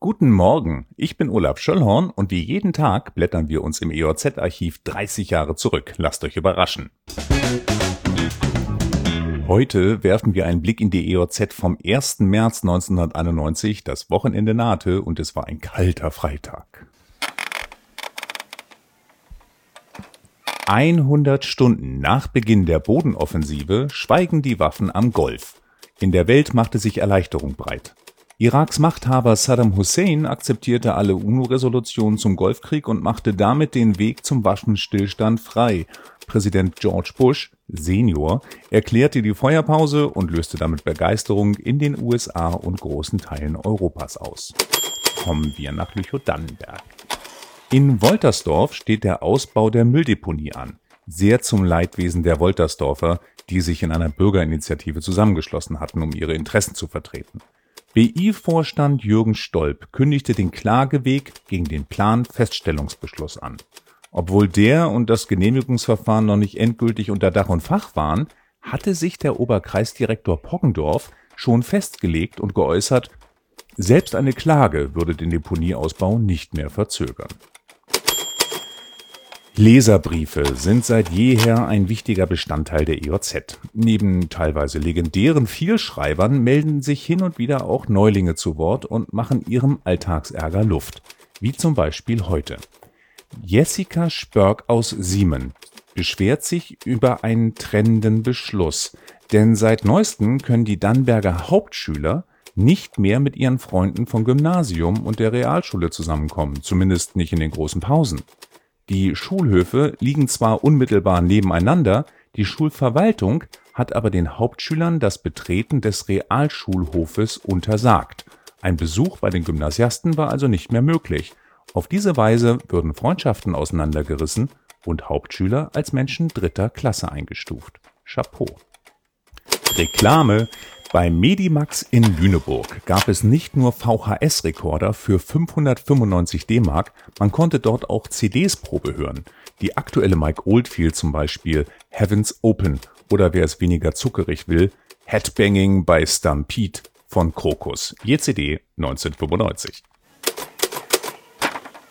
Guten Morgen, ich bin Olaf Schöllhorn und wie jeden Tag blättern wir uns im EOZ-Archiv 30 Jahre zurück. Lasst euch überraschen. Heute werfen wir einen Blick in die EOZ vom 1. März 1991. Das Wochenende nahte und es war ein kalter Freitag. 100 Stunden nach Beginn der Bodenoffensive schweigen die Waffen am Golf. In der Welt machte sich Erleichterung breit. Iraks Machthaber Saddam Hussein akzeptierte alle UNO-Resolutionen zum Golfkrieg und machte damit den Weg zum Waffenstillstand frei. Präsident George Bush Senior erklärte die Feuerpause und löste damit Begeisterung in den USA und großen Teilen Europas aus. Kommen wir nach Lüchow-Dannenberg. In Woltersdorf steht der Ausbau der Mülldeponie an. Sehr zum Leidwesen der Woltersdorfer, die sich in einer Bürgerinitiative zusammengeschlossen hatten, um ihre Interessen zu vertreten. BI-Vorstand Jürgen Stolp kündigte den Klageweg gegen den Planfeststellungsbeschluss an. Obwohl der und das Genehmigungsverfahren noch nicht endgültig unter Dach und Fach waren, hatte sich der Oberkreisdirektor Poggendorf schon festgelegt und geäußert, selbst eine Klage würde den Deponieausbau nicht mehr verzögern Leserbriefe sind seit jeher ein wichtiger Bestandteil der EOZ. Neben teilweise legendären Vielschreibern melden sich hin und wieder auch Neulinge zu Wort und machen ihrem Alltagsärger Luft. Wie zum Beispiel heute. Jessica Spörk aus Siemen beschwert sich über einen trennenden Beschluss. Denn seit neuestem können die Dannberger Hauptschüler nicht mehr mit ihren Freunden vom Gymnasium und der Realschule zusammenkommen, zumindest nicht in den großen Pausen. Die Schulhöfe liegen zwar unmittelbar nebeneinander, die Schulverwaltung hat aber den Hauptschülern das Betreten des Realschulhofes untersagt. Ein Besuch bei den Gymnasiasten war also nicht mehr möglich. Auf diese Weise würden Freundschaften auseinandergerissen und Hauptschüler als Menschen dritter Klasse eingestuft. Chapeau. Reklame bei Medimax in Lüneburg gab es nicht nur VHS-Rekorder für 595 D-Mark, man konnte dort auch CDs Probe hören. Die aktuelle Mike Oldfield zum Beispiel Heavens Open oder wer es weniger zuckerig will, Headbanging bei Stampede von Krokus, je CD 1995.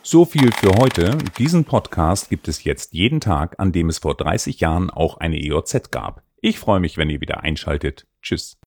So viel für heute. Diesen Podcast gibt es jetzt jeden Tag, an dem es vor 30 Jahren auch eine EOZ gab. Ich freue mich, wenn ihr wieder einschaltet. Tschüss.